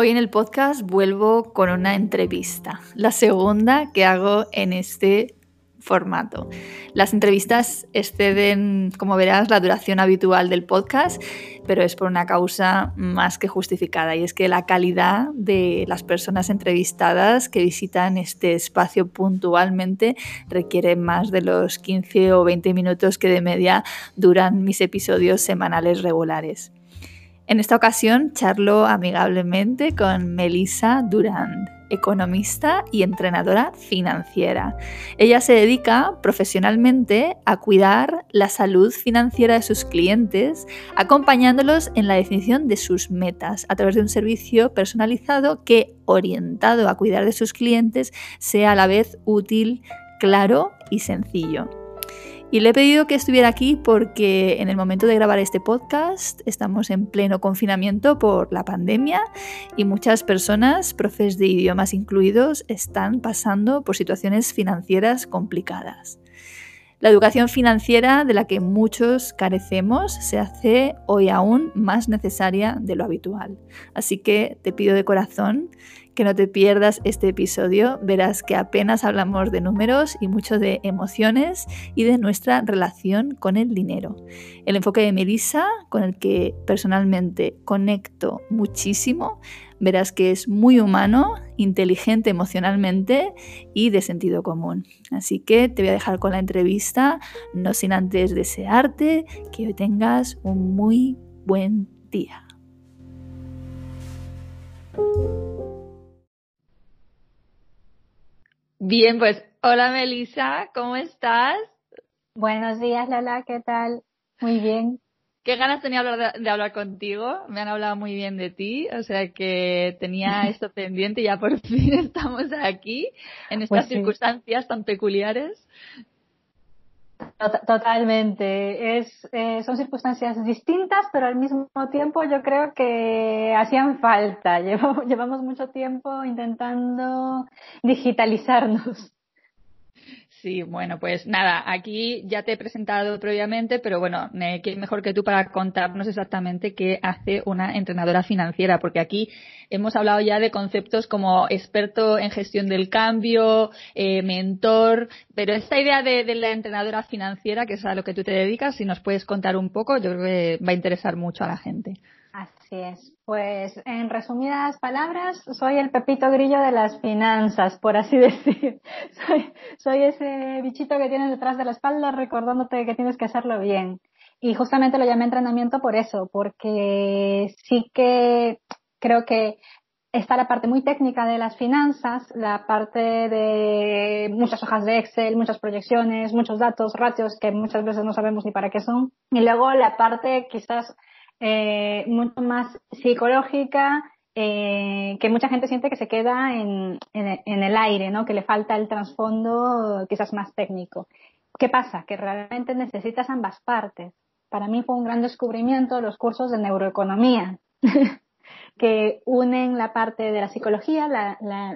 Hoy en el podcast vuelvo con una entrevista, la segunda que hago en este formato. Las entrevistas exceden, como verás, la duración habitual del podcast, pero es por una causa más que justificada y es que la calidad de las personas entrevistadas que visitan este espacio puntualmente requiere más de los 15 o 20 minutos que de media duran mis episodios semanales regulares. En esta ocasión charlo amigablemente con Melissa Durand economista y entrenadora financiera. Ella se dedica profesionalmente a cuidar la salud financiera de sus clientes, acompañándolos en la definición de sus metas a través de un servicio personalizado que, orientado a cuidar de sus clientes, sea a la vez útil, claro y sencillo. Y le he pedido que estuviera aquí porque en el momento de grabar este podcast estamos en pleno confinamiento por la pandemia y muchas personas, profes de idiomas incluidos, están pasando por situaciones financieras complicadas. La educación financiera de la que muchos carecemos se hace hoy aún más necesaria de lo habitual. Así que te pido de corazón que no te pierdas este episodio. Verás que apenas hablamos de números y mucho de emociones y de nuestra relación con el dinero. El enfoque de Melissa, con el que personalmente conecto muchísimo, verás que es muy humano, inteligente emocionalmente y de sentido común. Así que te voy a dejar con la entrevista, no sin antes desearte que hoy tengas un muy buen día. Bien, pues hola Melissa, ¿cómo estás? Buenos días Lala, ¿qué tal? Muy bien. Qué ganas tenía de, hablar contigo. Me han hablado muy bien de ti, o sea que tenía esto pendiente y ya por fin estamos aquí en estas pues circunstancias tan peculiares. Totalmente. Es, eh, son circunstancias distintas, pero al mismo tiempo yo creo que hacían falta. llevamos mucho tiempo intentando digitalizarnos. Sí, bueno, pues nada, aquí ya te he presentado previamente, pero bueno, ¿qué mejor que tú para contarnos exactamente qué hace una entrenadora financiera? Porque aquí hemos hablado ya de conceptos como experto en gestión del cambio, eh, mentor, pero esta idea de, de, la entrenadora financiera, que es a lo que tú te dedicas, si nos puedes contar un poco, yo creo que va a interesar mucho a la gente. Así es. Pues en resumidas palabras, soy el pepito grillo de las finanzas, por así decir. Soy, soy ese bichito que tienes detrás de la espalda recordándote que tienes que hacerlo bien. Y justamente lo llamé entrenamiento por eso, porque sí que creo que está la parte muy técnica de las finanzas, la parte de muchas hojas de Excel, muchas proyecciones, muchos datos, ratios que muchas veces no sabemos ni para qué son. Y luego la parte quizás eh, mucho más psicológica, eh, que mucha gente siente que se queda en, en, el aire, ¿no? que le falta el trasfondo quizás más técnico. ¿Qué pasa? Que realmente necesitas ambas partes. Para mí fue un gran descubrimiento los cursos de neuroeconomía, que unen la parte de la psicología, la, la,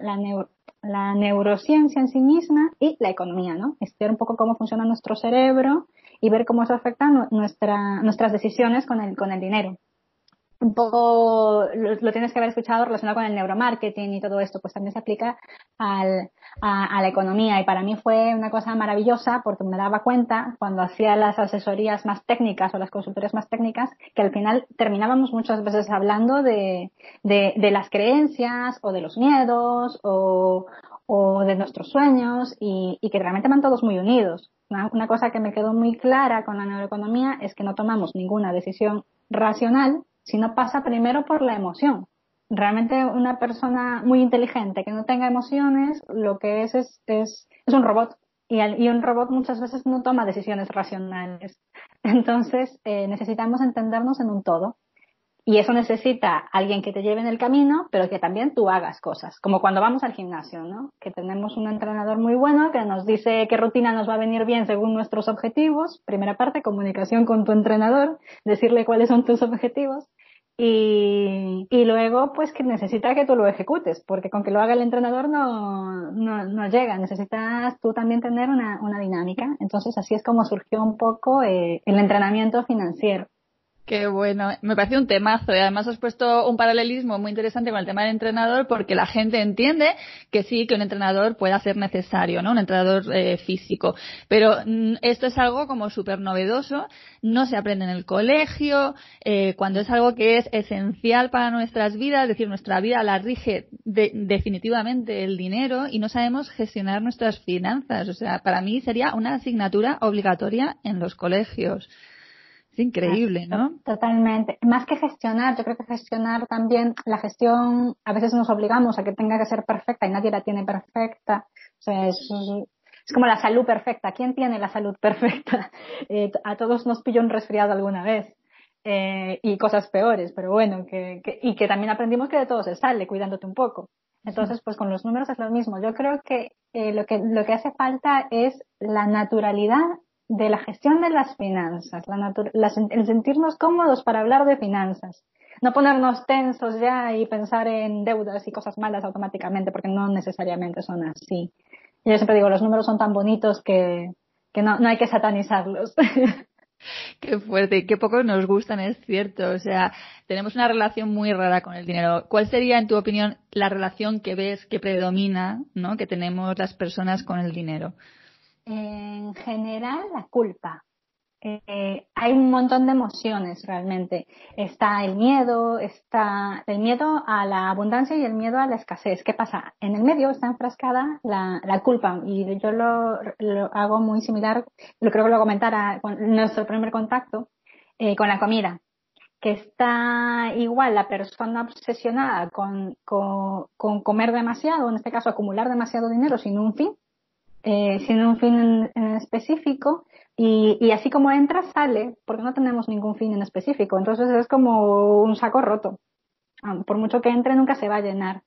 la, neurociencia en sí misma y la economía, ¿no? Estudiar un poco cómo funciona nuestro cerebro y ver cómo eso afecta nuestra, nuestras decisiones con el, con el dinero. Un poco lo, tienes que haber escuchado relacionado con el neuromarketing y todo esto, pues también se aplica al, a, la economía y para mí fue una cosa maravillosa porque me daba cuenta cuando hacía las asesorías más técnicas o las consultorías más técnicas que al final terminábamos muchas veces hablando de, de, de las creencias o de los miedos o, o de nuestros sueños y, y, que realmente van todos muy unidos. Una, cosa que me quedó muy clara con la neuroeconomía es que no tomamos ninguna decisión racional si no pasa primero por la emoción. Realmente una persona muy inteligente que no tenga emociones, lo que es es, es, es un robot. Y, y, un robot muchas veces no toma decisiones racionales. Entonces, eh, necesitamos entendernos en un todo. Y eso necesita alguien que te lleve en el camino, pero que también tú hagas cosas, como cuando vamos al gimnasio, ¿no? Que tenemos un entrenador muy bueno que nos dice qué rutina nos va a venir bien según nuestros objetivos. Primera parte, comunicación con tu entrenador, decirle cuáles son tus objetivos. Y, y luego, pues que necesita que tú lo ejecutes, porque con que lo haga el entrenador no, no, no llega. Necesitas tú también tener una, una dinámica. Entonces, así es como surgió un poco eh, el entrenamiento financiero Qué bueno, me parece un temazo y además has puesto un paralelismo muy interesante con el tema del entrenador porque la gente entiende que sí, que un entrenador puede ser necesario, ¿no? Un entrenador eh, físico. Pero mm, esto es algo como súper novedoso, no se aprende en el colegio, eh, cuando es algo que es esencial para nuestras vidas, es decir, nuestra vida la rige definitivamente el dinero y no sabemos gestionar nuestras finanzas. O sea, para mí sería una asignatura obligatoria en los colegios. Es increíble, ¿no? Totalmente. Más que gestionar, yo creo que gestionar también la gestión, a veces nos obligamos a que tenga que ser perfecta y nadie la tiene perfecta. O sea, es, como la salud perfecta. ¿Quién tiene la salud perfecta? Eh, a todos nos pilló un resfriado alguna vez. Eh, y cosas peores, pero bueno, que, y que también aprendimos que de todo se sale, cuidándote un poco. Entonces, pues con los números es lo mismo. Yo creo que, eh, lo que lo que hace falta es la naturalidad de la gestión de las finanzas, el sentirnos cómodos para hablar de finanzas. No ponernos tensos ya y pensar en deudas y cosas malas automáticamente, porque no necesariamente son así. Yo siempre digo, los números son tan bonitos que, que no, no hay que satanizarlos. Qué fuerte qué poco nos gustan, es cierto. O sea, tenemos una relación muy rara con el dinero. ¿Cuál sería, en tu opinión, la relación que ves que predomina, ¿no? que tenemos las personas con el dinero? En general la culpa. Eh, hay un montón de emociones realmente. Está el miedo, está el miedo a la abundancia y el miedo a la escasez. ¿Qué pasa? En el medio está enfrascada la, culpa y yo lo, lo, hago muy similar, lo creo que lo comentara con nuestro primer contacto, eh, con la comida que está igual la persona obsesionada con, con, con, comer demasiado, en este caso acumular demasiado dinero sin un fin, eh, sin un fin en, específico y, así como entra sale porque no tenemos ningún fin en específico. Entonces es como un saco roto. Por mucho que entre nunca se va a llenar.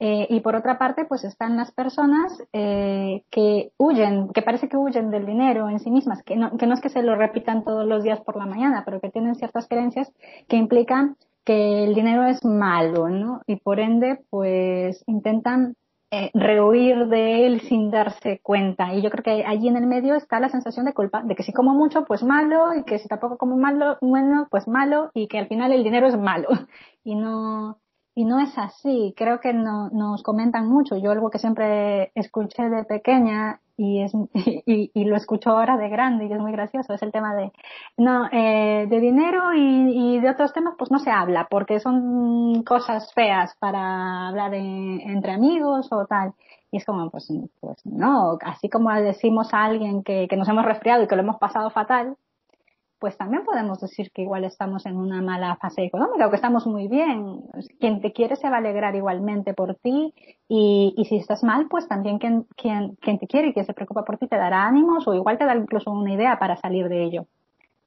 Eh, y por otra parte pues están las personas eh, que huyen que parece que huyen del dinero en sí mismas que no, que no es que se lo repitan todos los días por la mañana pero que tienen ciertas creencias que implican que el dinero es malo ¿no? y por ende pues intentan eh, rehuir de él sin darse cuenta. Y yo creo que allí en el medio está la sensación de culpa, de que si como mucho, pues malo, y que si tampoco como malo, bueno, pues malo, y que al final el dinero es malo. Y no, y no es así. Creo que no, nos comentan mucho. Yo algo que siempre escuché de pequeña y, es, y, y, lo escucho ahora de grande y es muy gracioso, es el tema de, no, eh, de dinero y, y, de otros temas pues no se habla porque son cosas feas para hablar entre amigos o tal. Y es como, pues, pues no, así como decimos a alguien que, que nos hemos resfriado y que lo hemos pasado fatal, pues también podemos decir que igual estamos en una mala fase económica o que estamos muy bien. Quien te quiere se va a alegrar igualmente por ti y, si estás mal, pues también quien, quien, quien te quiere y quien se preocupa por ti te dará ánimos o igual te da incluso una idea para salir de ello.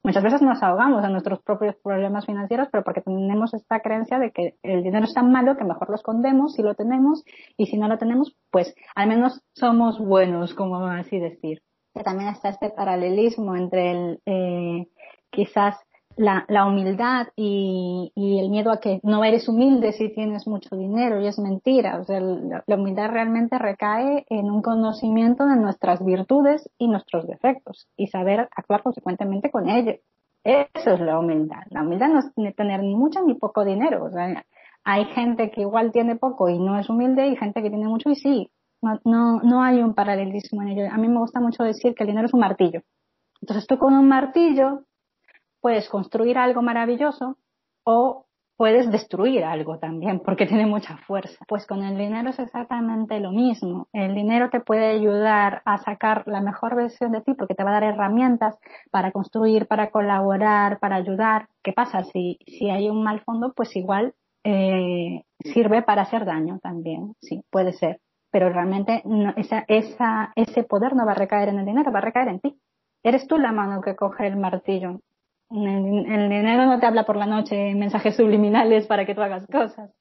Muchas veces nos ahogamos en nuestros propios problemas financieros, pero porque tenemos esta creencia de que el dinero es tan malo que mejor lo escondemos si lo tenemos y si no lo tenemos, pues al menos somos buenos, como así decir. También está este paralelismo entre el, eh, quizás la, la humildad y, y, el miedo a que no eres humilde si tienes mucho dinero y es mentira. O sea, la, humildad realmente recae en un conocimiento de nuestras virtudes y nuestros defectos y saber actuar consecuentemente con ellos. Eso es la humildad. La humildad no es tener mucho ni poco dinero. O sea, hay gente que igual tiene poco y no es humilde y gente que tiene mucho y sí. No, no, no hay un paralelismo en ello. A mí me gusta mucho decir que el dinero es un martillo. Entonces tú con un martillo puedes construir algo maravilloso o puedes destruir algo también porque tiene mucha fuerza. Pues con el dinero es exactamente lo mismo. El dinero te puede ayudar a sacar la mejor versión de ti porque te va a dar herramientas para construir, para colaborar, para ayudar. ¿Qué pasa? Si, si hay un mal fondo, pues igual eh, sirve para hacer daño también. Sí, puede ser. Pero realmente no, esa, esa, ese poder no va a recaer en el dinero, va a recaer en ti. Eres tú la mano que coge el martillo, el, dinero no te habla por la noche mensajes subliminales para que tú hagas cosas.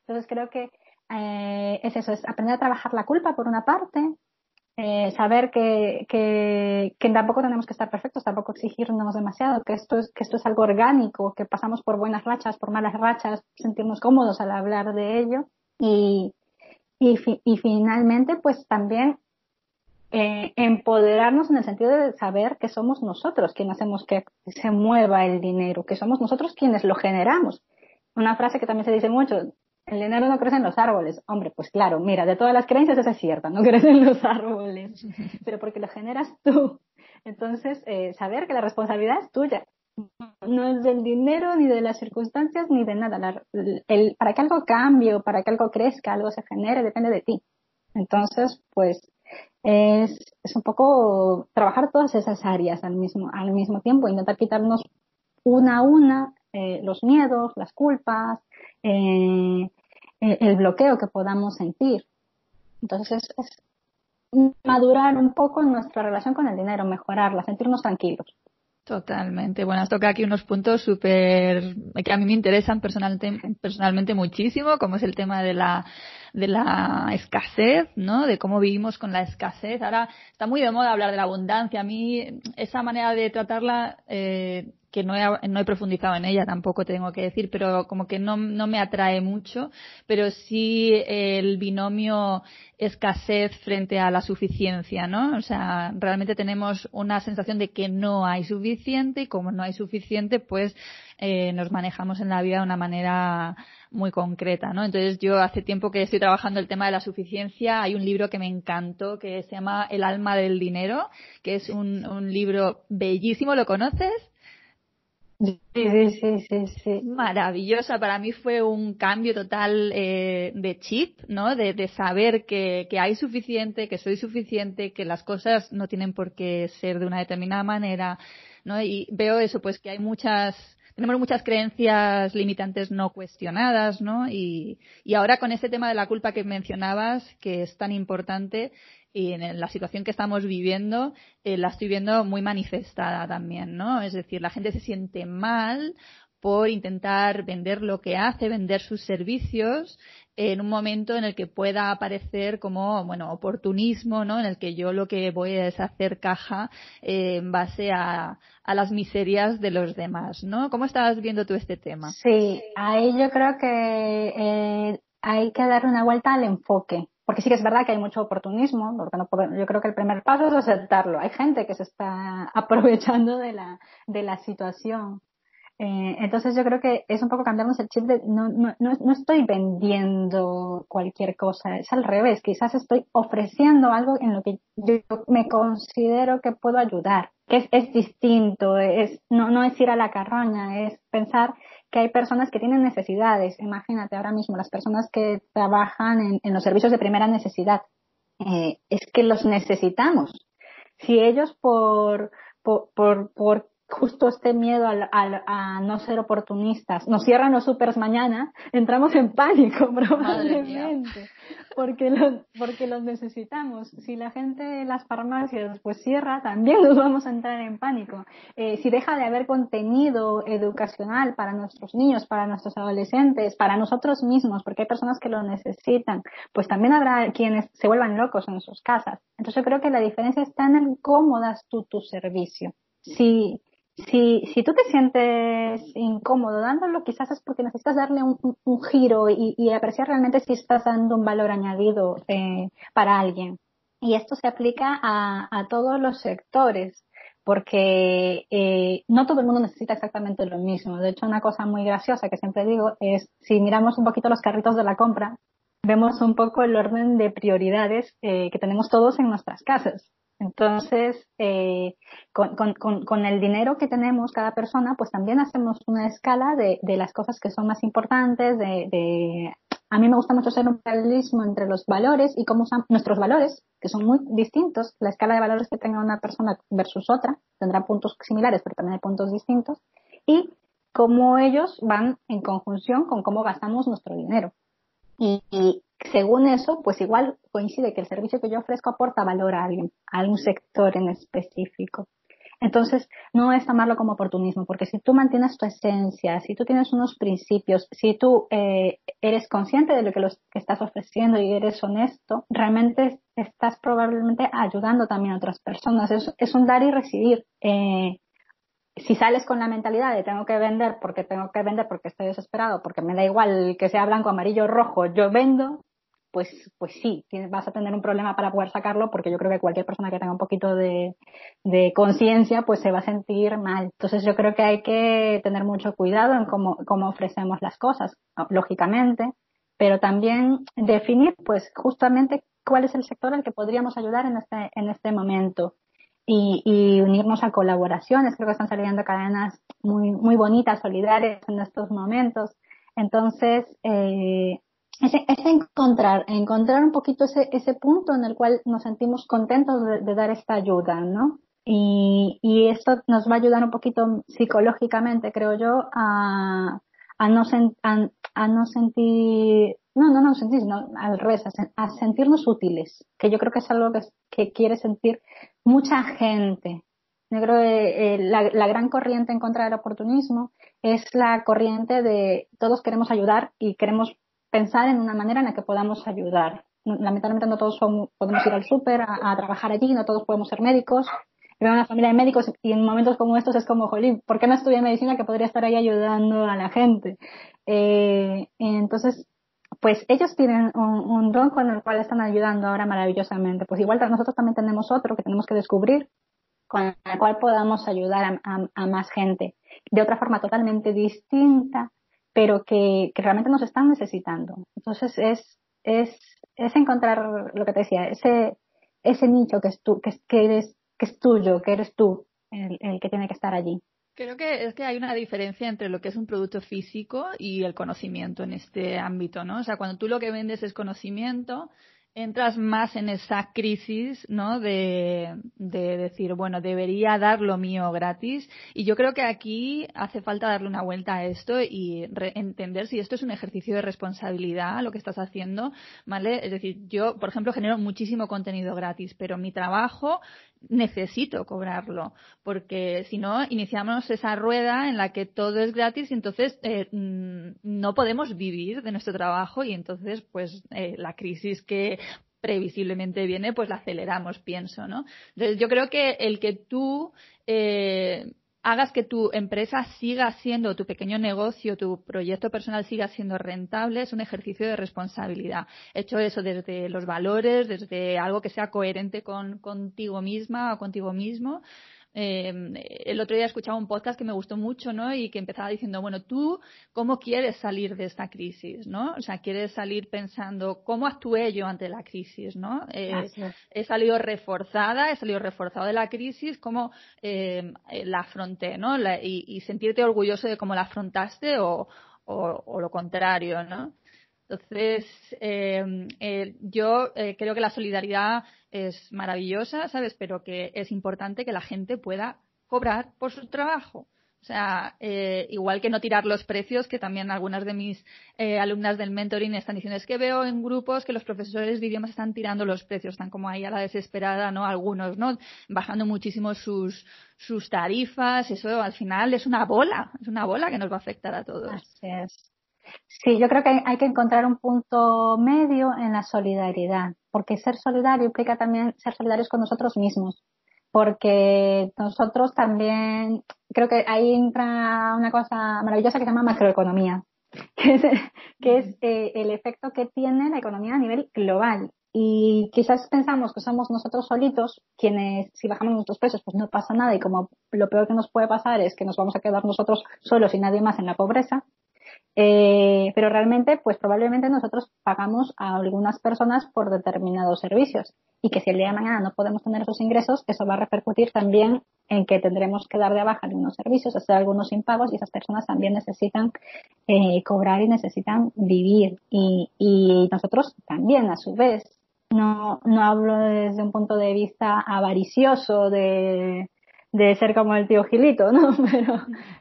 Entonces creo que eh, es eso, es aprender a trabajar la culpa por una parte, eh, saber que, que, que, tampoco tenemos que estar perfectos, tampoco exigirnos demasiado, que esto, es, que esto es algo orgánico, que pasamos por buenas rachas, por malas rachas, sentirnos cómodos al hablar de ello. Y, y, y finalmente, pues también eh, empoderarnos en el sentido de saber que somos nosotros quienes hacemos que se mueva el dinero, que somos nosotros quienes lo generamos. Una frase que también se dice mucho, el dinero no crece en los árboles. Hombre, pues claro, mira, de todas las creencias esa es cierta, no crece en los árboles, pero porque lo generas tú. Entonces, eh, saber que la responsabilidad es tuya, no es del dinero, ni de las circunstancias, ni de nada. el, para que algo cambie o para que algo crezca, algo se genere, depende de ti. Entonces, pues es, es un poco trabajar todas esas áreas al mismo, al mismo tiempo, intentar quitarnos una a una eh, los miedos, las culpas, eh, el bloqueo que podamos sentir. Entonces es madurar un poco nuestra relación con el dinero, mejorarla, sentirnos tranquilos. Totalmente. Bueno, has tocado aquí unos puntos súper que a mí me interesan personalmente, personalmente muchísimo, como es el tema de la de la escasez, ¿no? De cómo vivimos con la escasez. Ahora está muy de moda hablar de la abundancia. A mí esa manera de tratarla eh, que no he, no he profundizado en ella tampoco tengo que decir, pero como que no, no me atrae mucho, pero sí el binomio escasez frente a la suficiencia, ¿no? O sea, realmente tenemos una sensación de que no hay suficiente y como no hay suficiente, pues eh, nos manejamos en la vida de una manera muy concreta, ¿no? Entonces yo hace tiempo que estoy trabajando el tema de la suficiencia. Hay un libro que me encantó que se llama El alma del dinero, que es un, un libro bellísimo. ¿Lo conoces? Sí, sí, sí, sí, Maravillosa. Para mí fue un cambio total eh, de chip, ¿no? De, de saber que, que, hay suficiente, que soy suficiente, que las cosas no tienen por qué ser de una determinada manera, ¿no? Y veo eso, pues que hay muchas, tenemos muchas creencias limitantes no cuestionadas, ¿no? Y, y ahora con este tema de la culpa que mencionabas, que es tan importante, y en la situación que estamos viviendo eh, la estoy viendo muy manifestada también, ¿no? Es decir, la gente se siente mal por intentar vender lo que hace, vender sus servicios en un momento en el que pueda aparecer como, bueno, oportunismo, ¿no? En el que yo lo que voy es hacer caja eh, en base a, a, las miserias de los demás, ¿no? ¿Cómo estás viendo tú este tema? Sí, ahí yo creo que eh, hay que dar una vuelta al enfoque porque sí que es verdad que hay mucho oportunismo, porque no yo creo que el primer paso es aceptarlo. Hay gente que se está aprovechando de la, de la situación. Eh, entonces yo creo que es un poco cambiarnos el chip de no, no, no, estoy vendiendo cualquier cosa, es al revés, quizás estoy ofreciendo algo en lo que yo me considero que puedo ayudar, que es, es distinto, es, no, no es ir a la carroña, es pensar que hay personas que tienen necesidades. Imagínate ahora mismo las personas que trabajan en, los servicios de primera necesidad. Eh, es que los necesitamos. Si ellos por, por, por justo este miedo al, a no ser oportunistas nos cierran los supers mañana, entramos en pánico probablemente porque los, porque los necesitamos. Si la gente de las farmacias pues cierra, también nos vamos a entrar en pánico. Eh, si deja de haber contenido educacional para nuestros niños, para nuestros adolescentes, para nosotros mismos, porque hay personas que lo necesitan, pues también habrá quienes se vuelvan locos en sus casas. Entonces yo creo que la diferencia está en cómo das tú tu servicio. Si, si, si tú te sientes incómodo dándolo, quizás es porque necesitas darle un, giro y, apreciar realmente si estás dando un valor añadido eh, para alguien. Y esto se aplica a, a todos los sectores, porque eh, no todo el mundo necesita exactamente lo mismo. De hecho, una cosa muy graciosa que siempre digo es, si miramos un poquito los carritos de la compra, vemos un poco el orden de prioridades eh, que tenemos todos en nuestras casas. Entonces, eh, con, con, el dinero que tenemos cada persona, pues también hacemos una escala de, las cosas que son más importantes, de, de, a mí me gusta mucho hacer un paralelismo entre los valores y cómo usan nuestros valores, que son muy distintos. La escala de valores que tenga una persona versus otra tendrá puntos similares, pero también hay puntos distintos. Y cómo ellos van en conjunción con cómo gastamos nuestro dinero. Y, según eso, pues igual coincide que el servicio que yo ofrezco aporta valor a alguien, a un sector en específico. Entonces, no es tomarlo como oportunismo, porque si tú mantienes tu esencia, si tú tienes unos principios, si tú eh, eres consciente de lo que, que estás ofreciendo y eres honesto, realmente estás probablemente ayudando también a otras personas. Es, es un dar y recibir. Eh, si sales con la mentalidad de tengo que vender porque tengo que vender porque estoy desesperado, porque me da igual que sea blanco, amarillo, rojo, yo vendo, pues, pues sí, vas a tener un problema para poder sacarlo porque yo creo que cualquier persona que tenga un poquito de, conciencia pues se va a sentir mal. Entonces yo creo que hay que tener mucho cuidado en cómo, cómo ofrecemos las cosas, lógicamente, pero también definir pues justamente cuál es el sector al que podríamos ayudar en este, en este momento. Y, y, unirnos a colaboraciones. Creo que están saliendo cadenas muy, muy bonitas, solidarias en estos momentos. Entonces, eh, es, encontrar, encontrar un poquito ese, ese punto en el cual nos sentimos contentos de, dar esta ayuda, ¿no? Y, y, esto nos va a ayudar un poquito psicológicamente, creo yo, a, a, no, a, no sentir, no, no, no sentir, sino al revés, a, sentirnos útiles, que yo creo que es algo que, quiere sentir mucha gente. Yo creo que eh, la gran corriente en contra del oportunismo es la corriente de todos queremos ayudar y queremos pensar en una manera en la que podamos ayudar. Lamentablemente no todos podemos ir al súper a, trabajar allí, no todos podemos ser médicos. Veo una familia de médicos y en momentos como estos es como, jolín, ¿por qué no estudié medicina que podría estar ahí ayudando a la gente? Eh, entonces, pues ellos tienen un, don con el cual están ayudando ahora maravillosamente. Pues igual nosotros también tenemos otro que tenemos que descubrir con el cual podamos ayudar a más gente de otra forma totalmente distinta pero que, realmente nos están necesitando. Entonces es, es, es encontrar lo que te decía, ese, ese nicho que es tú, que, que eres, que es tuyo, que eres tú el, el que tiene que estar allí. Creo que es que hay una diferencia entre lo que es un producto físico y el conocimiento en este ámbito, ¿no? O sea, cuando tú lo que vendes es conocimiento, entras más en esa crisis, ¿no? De, de, decir, bueno, debería dar lo mío gratis. Y yo creo que aquí hace falta darle una vuelta a esto y entender si esto es un ejercicio de responsabilidad, lo que estás haciendo, ¿vale? Es decir, yo, por ejemplo, genero muchísimo contenido gratis, pero mi trabajo necesito cobrarlo, porque si no, iniciamos esa rueda en la que todo es gratis y entonces eh, mm, no podemos vivir de nuestro trabajo y entonces, pues, eh, la crisis que previsiblemente viene, pues la aceleramos, pienso, ¿no? Entonces, yo creo que el que tú eh, hagas que tu empresa siga siendo, tu pequeño negocio, tu proyecto personal siga siendo rentable, es un ejercicio de responsabilidad. Hecho eso desde los valores, desde algo que sea coherente con contigo misma o contigo mismo eh, el otro día escuchaba un podcast que me gustó mucho, ¿no? Y que empezaba diciendo, bueno, tú, ¿cómo quieres salir de esta crisis, ¿no? O sea, quieres salir pensando, ¿cómo actué yo ante la crisis, ¿no? Eh, he salido reforzada, he salido reforzado de la crisis, ¿cómo eh, la afronté, ¿no? y, sentirte orgulloso de cómo la afrontaste o, o lo contrario, ¿no? Entonces, eh, eh, yo eh, creo que la solidaridad es maravillosa, ¿sabes? Pero que es importante que la gente pueda cobrar por su trabajo. O sea, igual que no tirar los precios, que también algunas de mis alumnas del mentoring están diciendo, es que veo en grupos que los profesores de idiomas están tirando los precios, están como ahí a la desesperada, ¿no? Algunos, ¿no? Bajando muchísimo sus, sus tarifas, eso al final es una bola, es una bola que nos va a afectar a todos. Así. Sí, yo creo que hay que encontrar un punto medio en la solidaridad, porque ser solidario implica también ser solidarios con nosotros mismos, porque nosotros también, creo que ahí entra una cosa maravillosa que se llama macroeconomía, que es, que es eh, el efecto que tiene la economía a nivel global. Y quizás pensamos que somos nosotros solitos quienes, si bajamos nuestros precios, pues no pasa nada y como lo peor que nos puede pasar es que nos vamos a quedar nosotros solos y nadie más en la pobreza. Eh, pero realmente, pues probablemente nosotros pagamos a algunas personas por determinados servicios y que si el día de mañana no podemos tener esos ingresos, eso va a repercutir también en que tendremos que dar de baja algunos servicios, hacer algunos impagos y esas personas también necesitan eh, cobrar y necesitan vivir. Y, y nosotros también, a su vez, no, no hablo desde un punto de vista avaricioso de de ser como el tío Gilito, ¿no? Pero,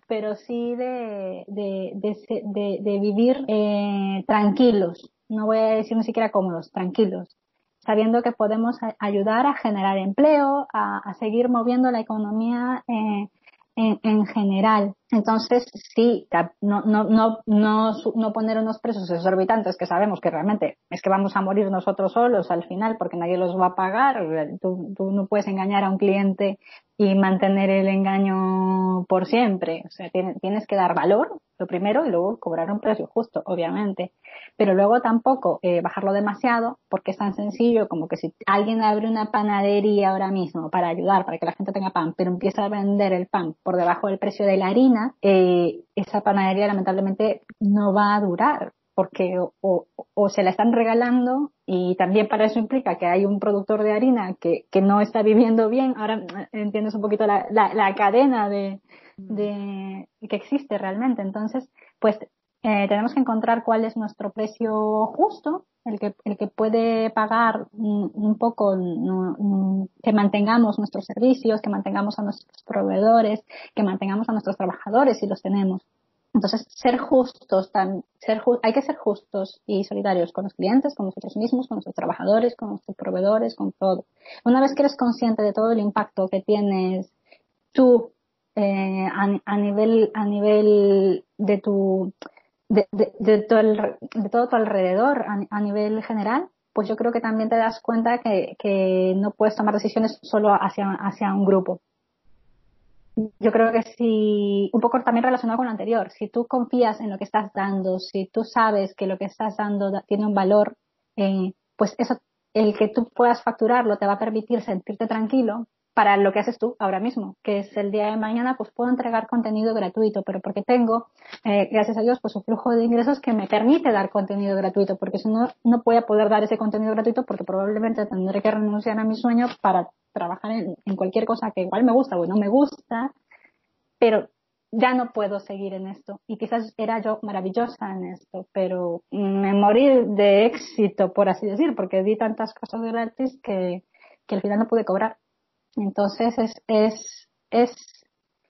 pero sí de, de, de, de vivir eh, tranquilos, no voy a decir ni siquiera cómodos, tranquilos, sabiendo que podemos ayudar a generar empleo, a, a seguir moviendo la economía eh, en, en, general. Entonces, sí, no, no, no, no, no poner unos precios exorbitantes que sabemos que realmente es que vamos a morir nosotros solos al final porque nadie los va a pagar. Tú, tú no puedes engañar a un cliente y mantener el engaño por siempre. O sea, tienes, tienes que dar valor, lo primero, y luego cobrar un precio justo, obviamente. Pero luego tampoco eh, bajarlo demasiado porque es tan sencillo como que si alguien abre una panadería ahora mismo para ayudar, para que la gente tenga pan, pero empieza a vender el pan por debajo del precio de la harina, eh, esa panadería lamentablemente no va a durar porque o, o, se la están regalando y también para eso implica que hay un productor de harina que, que no está viviendo bien. Ahora eh, entiendes un poquito la, la, la cadena de, de, que existe realmente. Entonces, pues eh, tenemos que encontrar cuál es nuestro precio justo, el que, el que puede pagar un, poco, que mantengamos nuestros servicios, que mantengamos a nuestros proveedores, que mantengamos a nuestros trabajadores si los tenemos. Entonces, ser justos, tan, ser hay que ser justos y solidarios con los clientes, con nosotros mismos, con nuestros trabajadores, con nuestros proveedores, con todo. Una vez que eres consciente de todo el impacto que tienes tú eh, a, nivel a nivel de tu de, de, todo, el, de todo tu alrededor a, nivel general, pues yo creo que también te das cuenta que, que no puedes tomar decisiones solo hacia, hacia un grupo. Yo creo que si, un poco también relacionado con lo anterior, si tú confías en lo que estás dando, si tú sabes que lo que estás dando tiene un valor, eh, pues eso, el que tú puedas facturarlo te va a permitir sentirte tranquilo para lo que haces tú ahora mismo, que es el día de mañana, pues puedo entregar contenido gratuito, pero porque tengo, eh, gracias a Dios, pues un flujo de ingresos que me permite dar contenido gratuito, porque si no, no voy a poder dar ese contenido gratuito porque probablemente tendré que renunciar a mi sueño para trabajar en, cualquier cosa que igual me gusta o no me gusta, pero ya no puedo seguir en esto. Y quizás era yo maravillosa en esto, pero me morí de éxito, por así decir, porque di tantas cosas gratis que, que al final no pude cobrar. Entonces es, es, es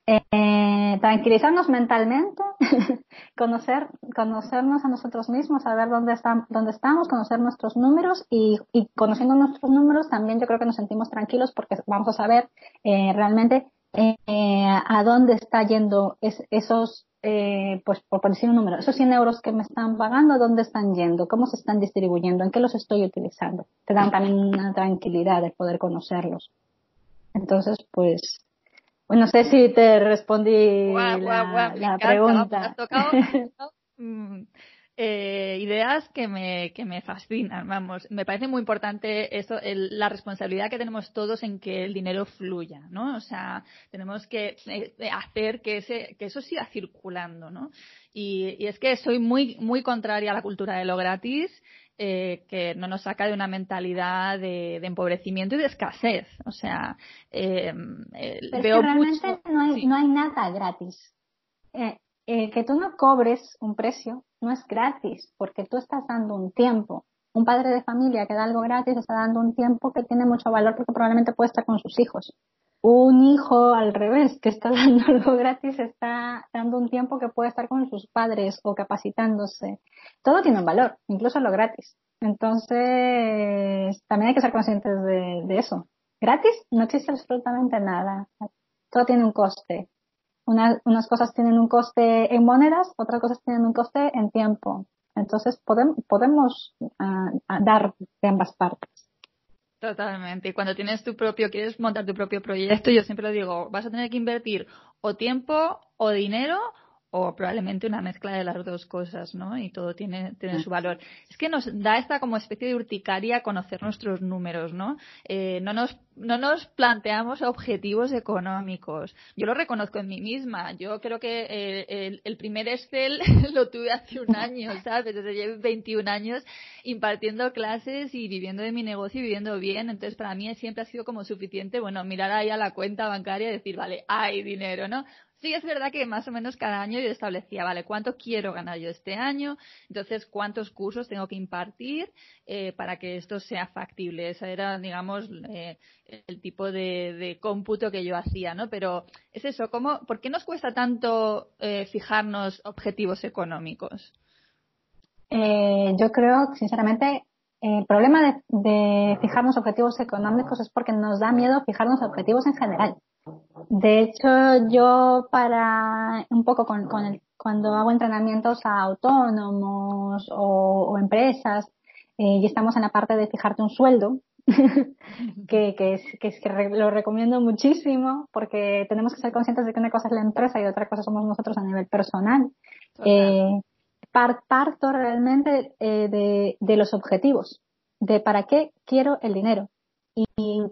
eh, tranquilizarnos mentalmente, conocer, conocernos a nosotros mismos, saber dónde, están, dónde estamos, conocer nuestros números y, y, conociendo nuestros números también yo creo que nos sentimos tranquilos porque vamos a saber eh, realmente eh, a dónde está yendo esos, eh, pues por decir un número, esos 100 euros que me están pagando, ¿a dónde están yendo? ¿Cómo se están distribuyendo? ¿En qué los estoy utilizando? Te dan también una tranquilidad de poder conocerlos. Entonces, pues, bueno, no sé si te respondí la, pregunta. Mm, eh, ideas que me, que me fascinan, vamos. Me parece muy importante eso, la responsabilidad que tenemos todos en que el dinero fluya, ¿no? O sea, tenemos que eh, hacer que, ese, que eso siga circulando, ¿no? Y, y, es que soy muy, muy contraria a la cultura de lo gratis eh, que no nos saca de una mentalidad de, empobrecimiento y de escasez. O sea, eh, eh veo realmente no, hay, no hay nada gratis. Eh, que tú no cobres un precio no es gratis, porque tú estás dando un tiempo. Un padre de familia que da algo gratis está dando un tiempo que tiene mucho valor porque probablemente puede estar con sus hijos un hijo al revés que está dando algo gratis está dando un tiempo que puede estar con sus padres o capacitándose. Todo tiene un valor, incluso lo gratis. Entonces, también hay que ser conscientes de, eso. Gratis no existe absolutamente nada. Todo tiene un coste. unas cosas tienen un coste en monedas, otras cosas tienen un coste en tiempo. Entonces, podemos, podemos ah, dar de ambas partes. Totalmente. Y cuando tienes tu propio, quieres montar tu propio proyecto, yo siempre lo digo, vas a tener que invertir o tiempo o dinero o probablemente una mezcla de las dos cosas, ¿no? Y todo tiene, tiene su valor. Es que nos da esta como especie de urticaria conocer nuestros números, ¿no? Eh, no nos no nos planteamos objetivos económicos. Yo lo reconozco en mí misma. Yo creo que eh, el, primer Excel lo tuve hace un año, ¿sabes? Desde llevo 21 años impartiendo clases y viviendo de mi negocio y viviendo bien. Entonces, para mí siempre ha sido como suficiente, bueno, mirar ahí a la cuenta bancaria y decir, vale, hay dinero, ¿no? Sí, es verdad que más o menos cada año yo establecía, vale, ¿cuánto quiero ganar yo este año? Entonces, ¿cuántos cursos tengo que impartir eh, para que esto sea factible? Esa era, digamos, eh, el tipo de, cómputo que yo hacía, ¿no? Pero es eso, ¿cómo, ¿por qué nos cuesta tanto eh, fijarnos objetivos económicos? yo creo, sinceramente, el problema de, de fijarnos objetivos económicos es porque nos da miedo fijarnos objetivos en general De hecho, yo para un poco con, con el, cuando hago entrenamientos a autónomos o, empresas eh, y estamos en la parte de fijarte un sueldo, que, que, es, que, es, que lo recomiendo muchísimo porque tenemos que ser conscientes de que una cosa es la empresa y otra cosa somos nosotros a nivel personal. Eh, parto realmente eh, de, de, los objetivos, de para qué quiero el dinero. Y, y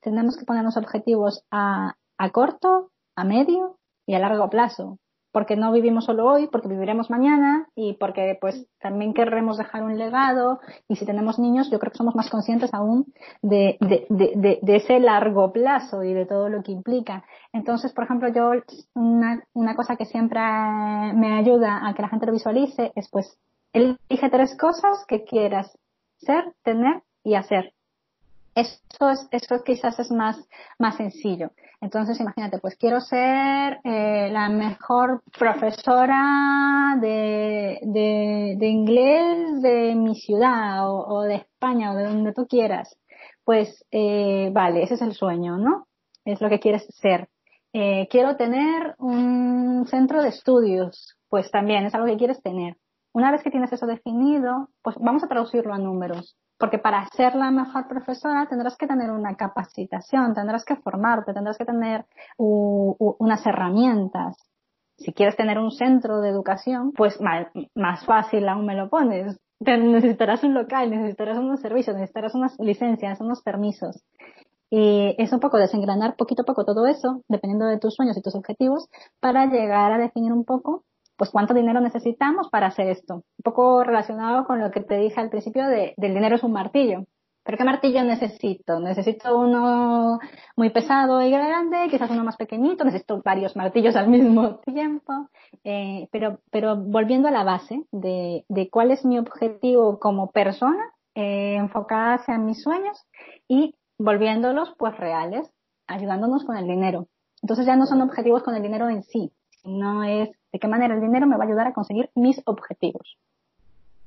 tenemos que ponernos objetivos a, a corto, a medio y a largo plazo porque no vivimos solo hoy, porque viviremos mañana y porque pues también querremos dejar un legado y si tenemos niños yo creo que somos más conscientes aún de, de, de, de ese largo plazo y de todo lo que implica. Entonces, por ejemplo, yo una, una cosa que siempre me ayuda a que la gente lo visualice es pues elige tres cosas que quieras ser, tener y hacer. Eso, es, eso quizás es más, más sencillo. Entonces, imagínate, pues quiero ser eh, la mejor profesora de, de, inglés de mi ciudad o, o, de España o de donde tú quieras. Pues, eh, vale, ese es el sueño, ¿no? Es lo que quieres ser. Eh, quiero tener un centro de estudios. Pues también es algo que quieres tener. Una vez que tienes eso definido, pues vamos a traducirlo a números. Porque para ser la mejor profesora tendrás que tener una capacitación, tendrás que formarte, tendrás que tener unas herramientas. Si quieres tener un centro de educación, pues más, fácil aún me lo pones. necesitarás un local, necesitarás unos servicios, necesitarás unas licencias, unos permisos. Y es un poco desengranar poquito a poco todo eso, dependiendo de tus sueños y tus objetivos, para llegar a definir un poco pues cuánto dinero necesitamos para hacer esto. Un poco relacionado con lo que te dije al principio de, del dinero es un martillo. ¿Pero qué martillo necesito? Necesito uno muy pesado y grande, quizás uno más pequeñito, necesito varios martillos al mismo tiempo. Eh, pero, pero volviendo a la base de, de cuál es mi objetivo como persona, eh, enfocada hacia mis sueños y volviéndolos pues reales, ayudándonos con el dinero. Entonces ya no son objetivos con el dinero en sí, sino es de qué manera el dinero me va a ayudar a conseguir mis objetivos.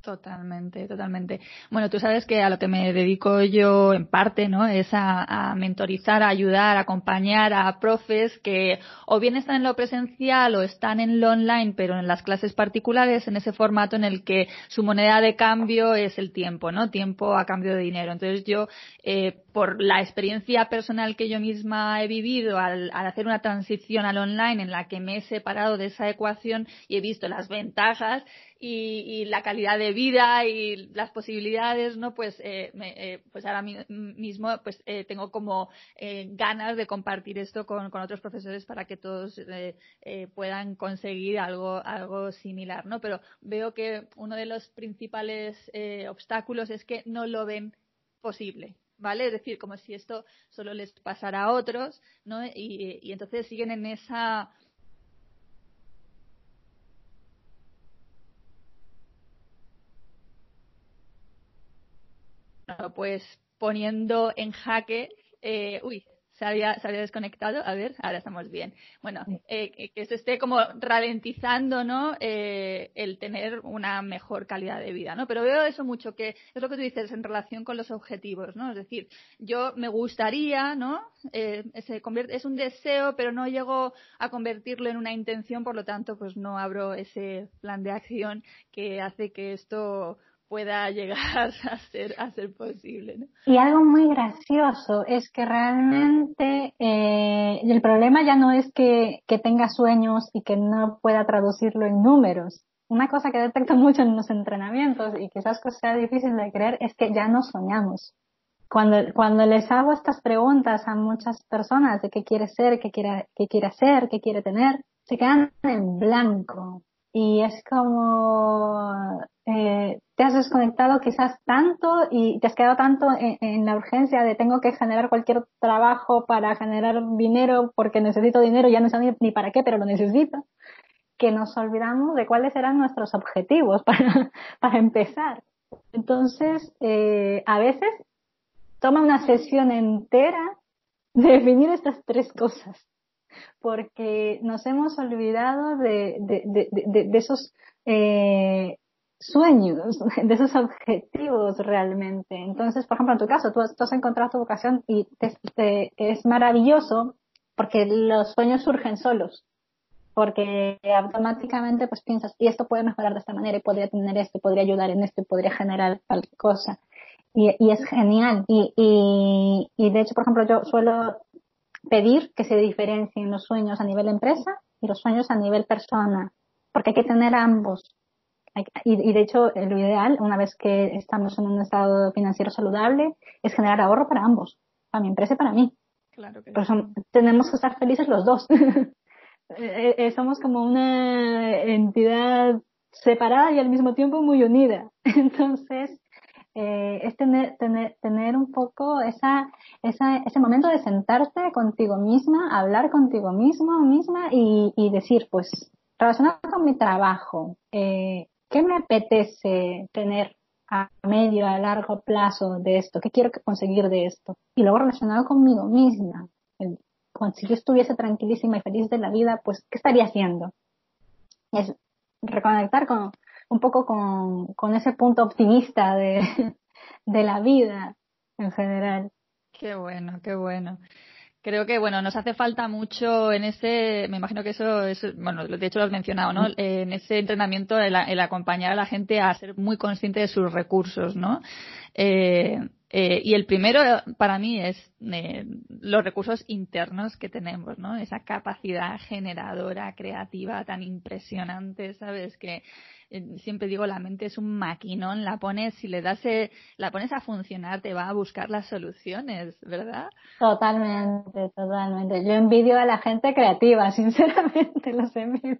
Totalmente, totalmente. Bueno, tú sabes que a lo que me dedico yo en parte, ¿no? Es a, mentorizar, a ayudar, a acompañar a profes que o bien están en lo presencial o están en lo online, pero en las clases particulares, en ese formato en el que su moneda de cambio es el tiempo, ¿no? Tiempo a cambio de dinero. Entonces yo, eh, por la experiencia personal que yo misma he vivido al, al hacer una transición al online en la que me he separado de esa ecuación y he visto las ventajas, y, la calidad de vida y las posibilidades, ¿no? Pues, eh, eh, pues ahora mismo pues eh, tengo como ganas de compartir esto con, con, otros profesores para que todos puedan conseguir algo, algo similar, ¿no? Pero veo que uno de los principales obstáculos es que no lo ven posible. ¿Vale? Es decir, como si esto solo les pasara a otros, ¿no? Y, y entonces siguen en esa pues poniendo en jaque, eh, uy, se había, se había, desconectado, a ver, ahora estamos bien. Bueno, eh, que se esté como ralentizando, ¿no? Eh, el tener una mejor calidad de vida, ¿no? Pero veo eso mucho, que es lo que tú dices en relación con los objetivos, ¿no? Es decir, yo me gustaría, ¿no? Eh, se convierte, es un deseo, pero no llego a convertirlo en una intención, por lo tanto, pues no abro ese plan de acción que hace que esto pueda llegar a ser, a ser posible. ¿no? Y algo muy gracioso es que realmente eh, el problema ya no es que, que tenga sueños y que no pueda traducirlo en números. Una cosa que detecto mucho en los entrenamientos y quizás sea difícil de creer es que ya no soñamos. Cuando, cuando les hago estas preguntas a muchas personas de qué quiere ser, qué quiere, qué quiere hacer, qué quiere tener, se quedan en blanco. Y es como, eh, te has desconectado quizás tanto y te has quedado tanto en, la urgencia de tengo que generar cualquier trabajo para generar dinero porque necesito dinero, ya no sé ni, para qué, pero lo necesito, que nos olvidamos de cuáles eran nuestros objetivos para, para empezar. Entonces, eh, a veces toma una sesión entera de definir estas tres cosas, porque nos hemos olvidado de, de, de, de esos eh, sueños, de esos objetivos realmente. Entonces, por ejemplo, en tu caso, tú, has encontrado tu vocación y te, es maravilloso porque los sueños surgen solos, porque automáticamente pues piensas, y esto puede mejorar de esta manera, y podría tener esto, podría ayudar en esto, y podría generar tal cosa. Y, y es genial. Y, y, y de hecho, por ejemplo, yo suelo pedir que se diferencien los sueños a nivel empresa y los sueños a nivel persona, porque hay que tener ambos. Y, y, de hecho, lo ideal, una vez que estamos en un estado financiero saludable, es generar ahorro para ambos, para mi empresa y para mí. Claro que tenemos que estar felices los dos. Eh, eh, somos como una entidad separada y al mismo tiempo muy unida. Entonces, eh, es tener, tener, tener un poco esa, esa, ese momento de sentarte contigo misma, hablar contigo mismo, misma y, y decir, pues, relacionado con mi trabajo, eh, ¿qué me apetece tener a medio, a largo plazo de esto? ¿Qué quiero conseguir de esto? Y luego relacionado conmigo misma. si yo estuviese tranquilísima y feliz de la vida, pues, ¿qué estaría haciendo? Es reconectar con, un poco con, con ese punto optimista de, de la vida en general. Qué bueno, qué bueno. Creo que, bueno, nos hace falta mucho en ese, me imagino que eso es, bueno, de hecho lo has mencionado, ¿no? En ese entrenamiento, el, el acompañar a la gente a ser muy consciente de sus recursos, ¿no? Eh, eh, y el primero para mí es eh, los recursos internos que tenemos, ¿no? Esa capacidad generadora, creativa tan impresionante, ¿sabes? Que siempre digo, la mente es un maquinón, la pones, si le das, eh, la pones a funcionar, te va a buscar las soluciones, ¿verdad? Totalmente, totalmente. Yo envidio a la gente creativa, sinceramente, los envidio.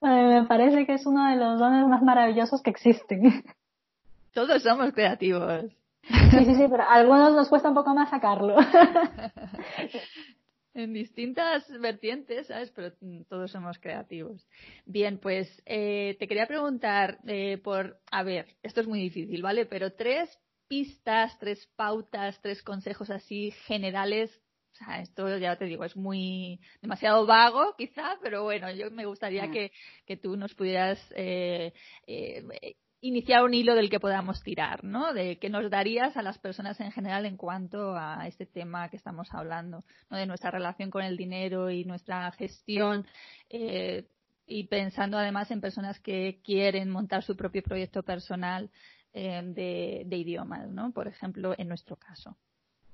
me parece que es uno de los dones más maravillosos que existen. Todos somos creativos. Sí, sí, sí, pero a algunos nos cuesta un poco más sacarlo. en distintas vertientes, ¿sabes? Pero mm, todos somos creativos. Bien, pues eh, te quería preguntar eh, por, a ver, esto es muy difícil, ¿vale? Pero tres pistas, tres pautas, tres consejos así generales. O sea, esto ya te digo, es muy demasiado vago quizá, pero bueno, yo me gustaría mm. que, que tú nos pudieras eh, eh iniciar un hilo del que podamos tirar, ¿no? De qué nos darías a las personas en general en cuanto a este tema que estamos hablando, ¿no? De nuestra relación con el dinero y nuestra gestión. Eh, y pensando además en personas que quieren montar su propio proyecto personal eh, de, de idiomas, ¿no? Por ejemplo, en nuestro caso.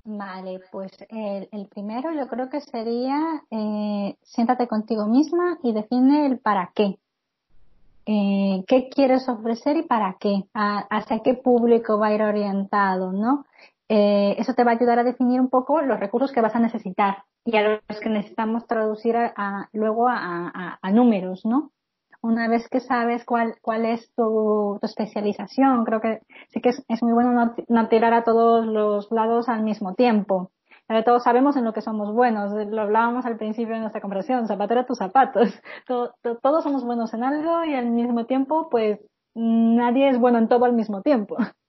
Vale, pues el, el primero yo creo que sería eh, siéntate contigo misma y define el para qué eh, qué quieres ofrecer y para qué, hacia qué público va a ir orientado, ¿no? Eh, eso te va a ayudar a definir un poco los recursos que vas a necesitar y a los que necesitamos traducir a, luego a, números, ¿no? Una vez que sabes cuál, cuál es tu, especialización, creo que sí que es, muy bueno no tirar a todos los lados al mismo tiempo todos sabemos en lo que somos buenos. Lo hablábamos al principio de nuestra conversación, zapatero tus zapatos. todos somos buenos en algo y al mismo tiempo, pues nadie es bueno en todo al mismo tiempo.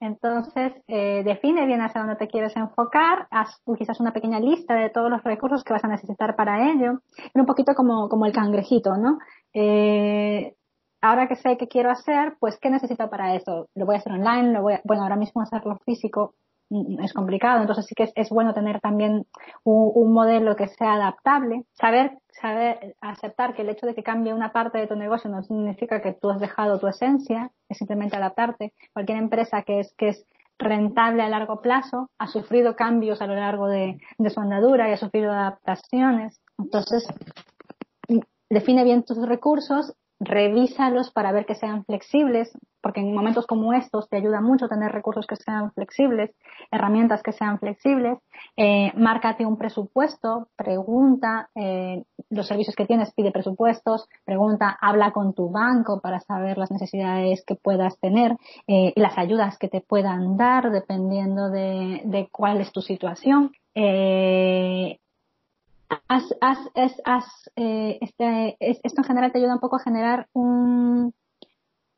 Entonces, eh, define bien hacia dónde te quieres enfocar, haz quizás una pequeña lista de todos los recursos que vas a necesitar para ello, y un poquito como, como el cangrejito, ¿no? Eh, ahora que sé qué quiero hacer, pues ¿qué necesito para eso? Lo voy a hacer online, lo voy a, bueno, ahora mismo hacerlo físico es complicado. Entonces sí que es, bueno tener también un, modelo que sea adaptable. Saber, saber aceptar que el hecho de que cambie una parte de tu negocio no significa que tú has dejado tu esencia, es simplemente adaptarte. Cualquier empresa que es, que es rentable a largo plazo ha sufrido cambios a lo largo de, de su andadura y ha sufrido adaptaciones. Entonces, define bien tus recursos revísalos para ver que sean flexibles, porque en momentos como estos te ayuda mucho tener recursos que sean flexibles, herramientas que sean flexibles, eh, márcate un presupuesto, pregunta eh, los servicios que tienes, pide presupuestos, pregunta, habla con tu banco para saber las necesidades que puedas tener eh, y las ayudas que te puedan dar dependiendo de, de cuál es tu situación. Eh, eh, este, esto en general te ayuda un poco a generar un,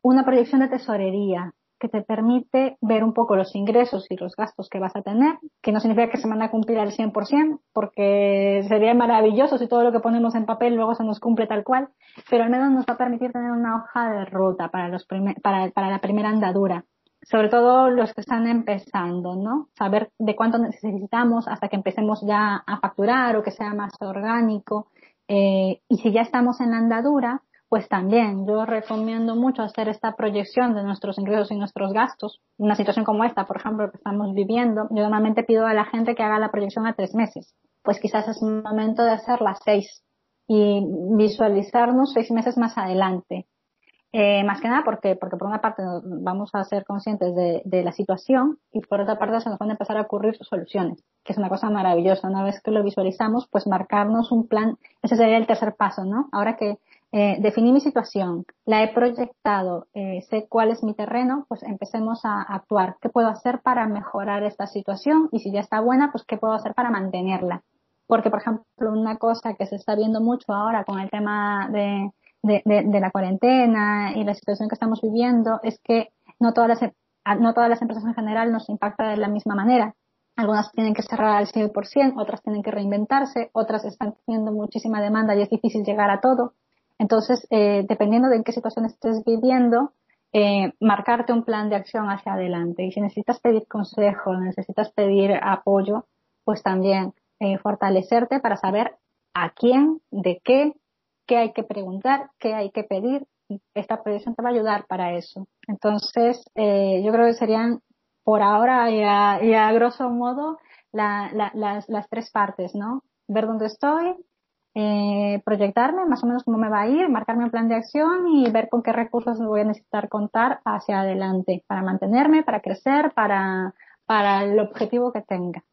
una proyección de tesorería que te permite ver un poco los ingresos y los gastos que vas a tener, que no significa que se van a cumplir al 100%, porque sería maravilloso si todo lo que ponemos en papel luego se nos cumple tal cual, pero al menos nos va a permitir tener una hoja de ruta para, los para, para la primera andadura. Sobre todo los que están empezando, ¿no? Saber de cuánto necesitamos hasta que empecemos ya a facturar o que sea más orgánico. Eh, y si ya estamos en la andadura, pues también yo recomiendo mucho hacer esta proyección de nuestros ingresos y nuestros gastos. Una situación como esta, por ejemplo, que estamos viviendo, yo normalmente pido a la gente que haga la proyección a tres meses. Pues quizás es momento de hacer las seis y visualizarnos seis meses más adelante. Eh, más que nada porque, porque por una parte vamos a ser conscientes de, de, la situación y por otra parte se nos van a empezar a ocurrir soluciones, que es una cosa maravillosa. Una vez que lo visualizamos, pues marcarnos un plan, ese sería el tercer paso, ¿no? Ahora que eh, definí mi situación, la he proyectado, eh, sé cuál es mi terreno, pues empecemos a actuar. ¿Qué puedo hacer para mejorar esta situación? Y si ya está buena, pues qué puedo hacer para mantenerla. Porque, por ejemplo, una cosa que se está viendo mucho ahora con el tema de, de, la cuarentena y la situación que estamos viviendo es que no todas las, no todas las empresas en general nos impacta de la misma manera. Algunas tienen que cerrar al 100%, otras tienen que reinventarse, otras están teniendo muchísima demanda y es difícil llegar a todo. Entonces, eh, dependiendo de en qué situación estés viviendo, eh, marcarte un plan de acción hacia adelante. Y si necesitas pedir consejo, necesitas pedir apoyo, pues también eh, fortalecerte para saber a quién, de qué, qué hay que preguntar, qué hay que pedir. Esta predicción te va a ayudar para eso. Entonces, eh, yo creo que serían por ahora y a, a grosso modo la, las, las, tres partes, ¿no? Ver dónde estoy, eh, proyectarme más o menos cómo me va a ir, marcarme un plan de acción y ver con qué recursos voy a necesitar contar hacia adelante para mantenerme, para crecer, para, para el objetivo que tenga.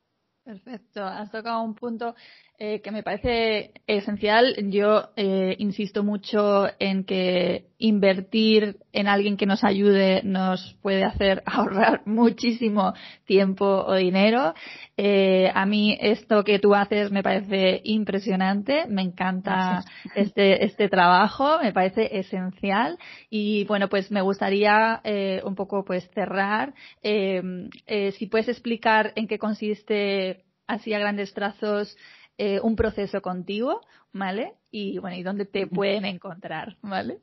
Perfecto, has tocado un punto eh, que me parece esencial. Yo eh, insisto mucho en que invertir en alguien que nos ayude nos puede hacer ahorrar muchísimo tiempo o dinero. Eh, a mí esto que tú haces me parece impresionante, me encanta este, este trabajo, me parece esencial y bueno, pues me gustaría eh, un poco pues cerrar. Eh, si puedes explicar en qué consiste así a grandes trazos eh, un proceso contigo, ¿vale? Y bueno, y dónde te pueden encontrar, ¿vale?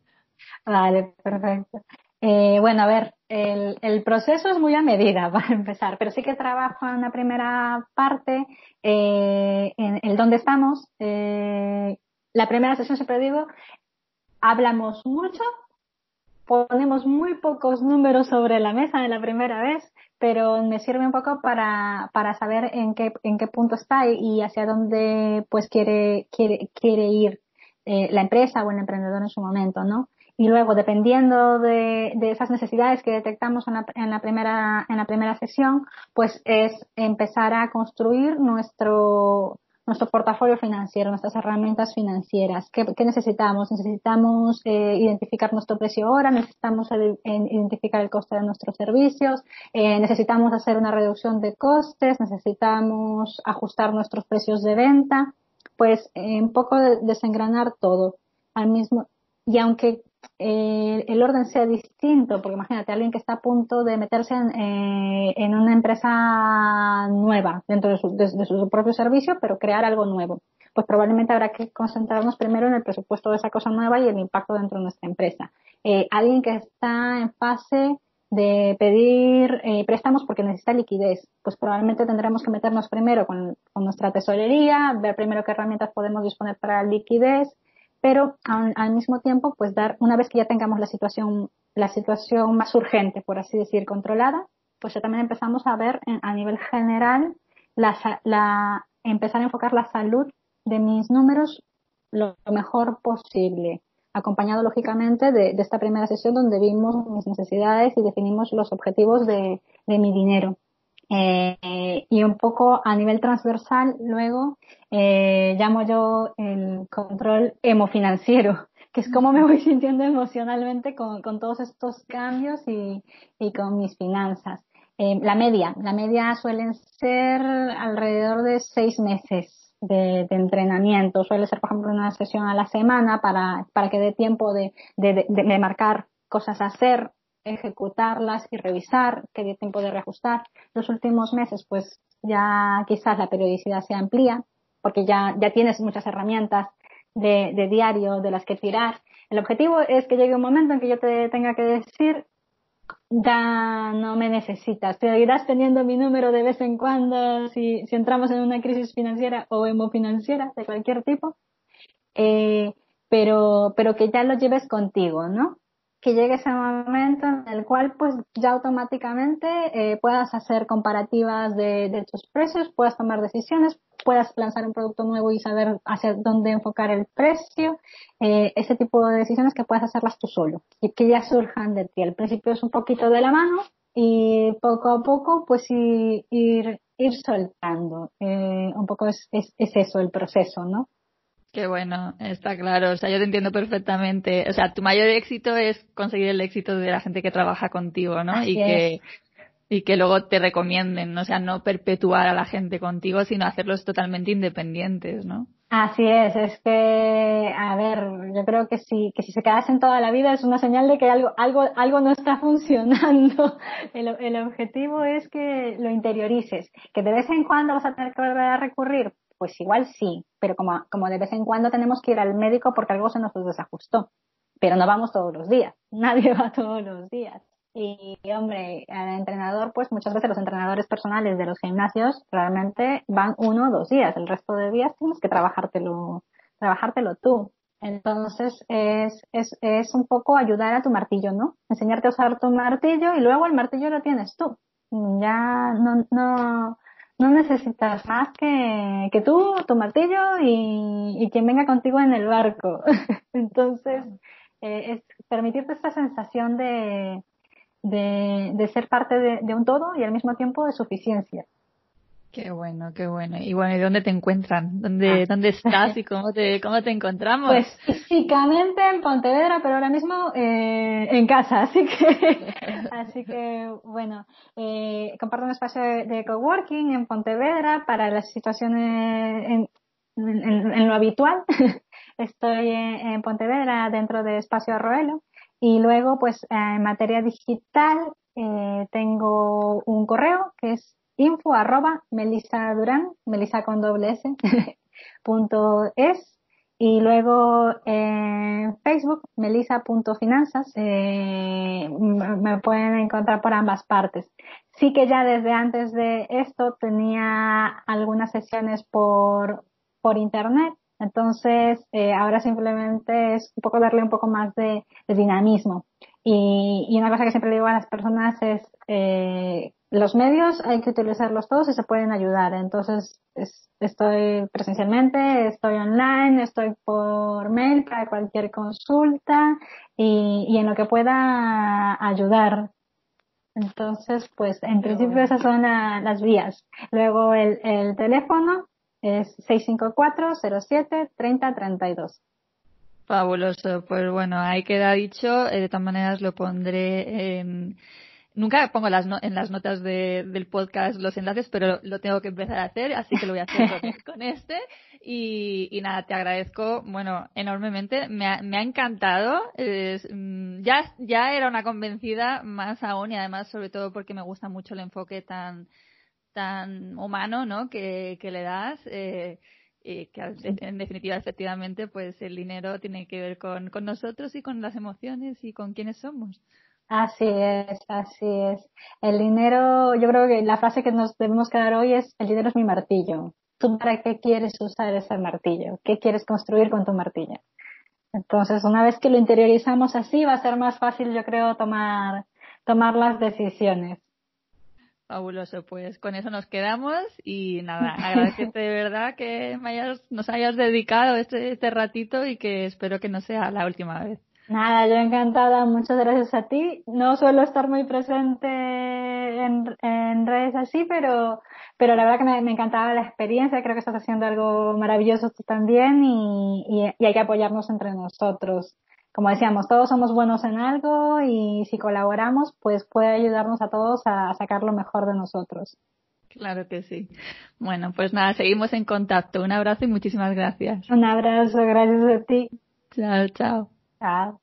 Vale, perfecto. Eh, bueno, a ver, el, el, proceso es muy a medida para empezar, pero sí que trabajo en la primera parte, eh, en el dónde estamos. Eh, la primera sesión, siempre digo, hablamos mucho, ponemos muy pocos números sobre la mesa en la primera vez, pero me sirve un poco para, para saber en qué, en qué punto está y, hacia dónde pues quiere, quiere, quiere ir eh, la empresa o el emprendedor en su momento, ¿no? Y luego, dependiendo de, de esas necesidades que detectamos en la, en la, primera, en la primera sesión, pues es empezar a construir nuestro, nuestro portafolio financiero, nuestras herramientas financieras. ¿Qué, qué necesitamos? Necesitamos eh, identificar nuestro precio hora, necesitamos identificar el coste de nuestros servicios, eh, necesitamos hacer una reducción de costes, necesitamos ajustar nuestros precios de venta, pues eh, un poco de desengranar todo al mismo. Y aunque eh, el orden sea distinto, porque imagínate alguien que está a punto de meterse en, eh, una empresa nueva dentro de su, de, su, propio servicio, pero crear algo nuevo. Pues probablemente habrá que concentrarnos primero en el presupuesto de esa cosa nueva y el impacto dentro de nuestra empresa. Eh, alguien que está en fase de pedir eh, préstamos porque necesita liquidez, pues probablemente tendremos que meternos primero con, con nuestra tesorería, ver primero qué herramientas podemos disponer para liquidez, pero al, mismo tiempo, pues dar, una vez que ya tengamos la situación, la situación más urgente, por así decir, controlada, pues ya también empezamos a ver en, a nivel general la, la, empezar a enfocar la salud de mis números lo mejor posible, acompañado lógicamente de, de esta primera sesión donde vimos mis necesidades y definimos los objetivos de, de mi dinero. Eh, y un poco a nivel transversal, luego eh, llamo yo el control hemofinanciero, que es cómo me voy sintiendo emocionalmente con, con todos estos cambios y, y con mis finanzas. Eh, la media, la media suelen ser alrededor de seis meses de, entrenamiento. Suele ser, por ejemplo, una sesión a la semana para, para que dé tiempo de, de, de marcar cosas a hacer, ejecutarlas y revisar, que dé tiempo de reajustar. Los últimos meses, pues ya quizás la periodicidad se amplía, porque ya, ya tienes muchas herramientas de, de diario de las que tirar. El objetivo es que llegue un momento en que yo te tenga que decir ya no me necesitas. Seguirás teniendo mi número de vez en cuando si, si entramos en una crisis financiera o hemofinanciera de cualquier tipo, eh, pero, pero que ya lo lleves contigo, ¿no? Que llegue ese momento en el cual pues ya automáticamente eh, puedas hacer comparativas de, tus precios, puedas tomar decisiones, puedas lanzar un producto nuevo y saber hacia dónde enfocar el precio, eh, ese tipo de decisiones que puedas hacerlas tú solo y que ya surjan de ti. Al principio es un poquito de la mano y poco a poco pues ir, ir, soltando. Eh, un poco es, es, eso el proceso, ¿no? Qué bueno, está claro. O sea, yo te entiendo perfectamente. O sea, tu mayor éxito es conseguir el éxito de la gente que trabaja contigo, ¿no? y que y que luego te recomienden, o sea, no perpetuar a la gente contigo, sino hacerlos totalmente independientes, ¿no? Así es, es que, a ver, yo creo que si, que si se quedasen toda la vida es una señal de que algo, algo, algo no está funcionando. El, el objetivo es que lo interiorices, que de vez en cuando vas a tener que volver a recurrir, pues igual sí, pero como, como de vez en cuando tenemos que ir al médico porque algo se nos desajustó. Pero no vamos todos los días, nadie va todos los días. Y, hombre, al entrenador, pues muchas veces los entrenadores personales de los gimnasios realmente van uno o dos días. El resto de días tienes que trabajártelo, trabajártelo tú. Entonces es, es, es un poco ayudar a tu martillo, ¿no? Enseñarte a usar tu martillo y luego el martillo lo tienes tú. Ya no, no, no necesitas más que, que tú, tu martillo y, y quien venga contigo en el barco. Entonces, eh, es permitirte esta sensación de, de, de ser parte de, un todo y al mismo tiempo de suficiencia. Qué bueno, qué bueno. Y bueno, ¿y dónde te encuentran? ¿Dónde, ah. ¿dónde estás y cómo te, cómo te encontramos? Pues físicamente en Pontevedra, pero ahora mismo eh, en casa, así que, así que bueno, eh, comparto un espacio de, coworking en Pontevedra para las situaciones en, en, lo habitual. Estoy en, en, Pontevedra dentro de Espacio Arroelo y luego, pues en materia digital, eh, tengo un correo que es info arroba melisa durán, melisa con doble s, punto es. Y luego en Facebook, melisa.finanzas, eh, me pueden encontrar por ambas partes. Sí que ya desde antes de esto tenía algunas sesiones por, por internet, entonces, eh, ahora simplemente es un poco darle un poco más de, dinamismo. Y, y, una cosa que siempre le digo a las personas es, eh, los medios hay que utilizarlos todos y se pueden ayudar. Entonces, estoy presencialmente, estoy online, estoy por mail para cualquier consulta y, y en lo que pueda ayudar. Entonces, pues en principio esas son las vías. Luego el, el teléfono es 654-07-3032. Fabuloso. Pues bueno, ahí queda dicho. Eh, de todas maneras lo pondré en... Nunca pongo las en las notas del podcast los enlaces, pero lo tengo que empezar a hacer, así que lo voy a hacer con, este. Y, nada, te agradezco, bueno, enormemente. Me ha, me ha encantado. Mm, ya, ya era una convencida, más aún, y además, sobre todo porque me gusta mucho el enfoque tan, tan humano ¿no? que, le das. Eh, y que en definitiva, efectivamente, pues el dinero tiene que ver con, con nosotros y con las emociones y con quiénes somos. Así es, así es. El dinero, yo creo que la frase que nos debemos quedar hoy es, el dinero es mi martillo. ¿Tú para qué quieres usar ese martillo? ¿Qué quieres construir con tu martillo? Entonces, una vez que lo interiorizamos así, va a ser más fácil, yo creo, tomar, tomar las decisiones. Fabuloso, pues con eso nos quedamos y nada, agradecerte de verdad que nos hayas dedicado este, este ratito y que espero que no sea la última vez. Nada, yo encantada, muchas gracias a ti. No suelo estar muy presente en, en redes así, pero, pero la verdad que me, me, encantaba la experiencia, creo que estás haciendo algo maravilloso tú también y, y hay que apoyarnos entre nosotros como decíamos, todos somos buenos en algo y si colaboramos, pues puede ayudarnos a todos a sacar lo mejor de nosotros. Claro que sí. Bueno, pues nada, seguimos en contacto. Un abrazo y muchísimas gracias. Un abrazo, gracias a ti. Chao, chao. Chao.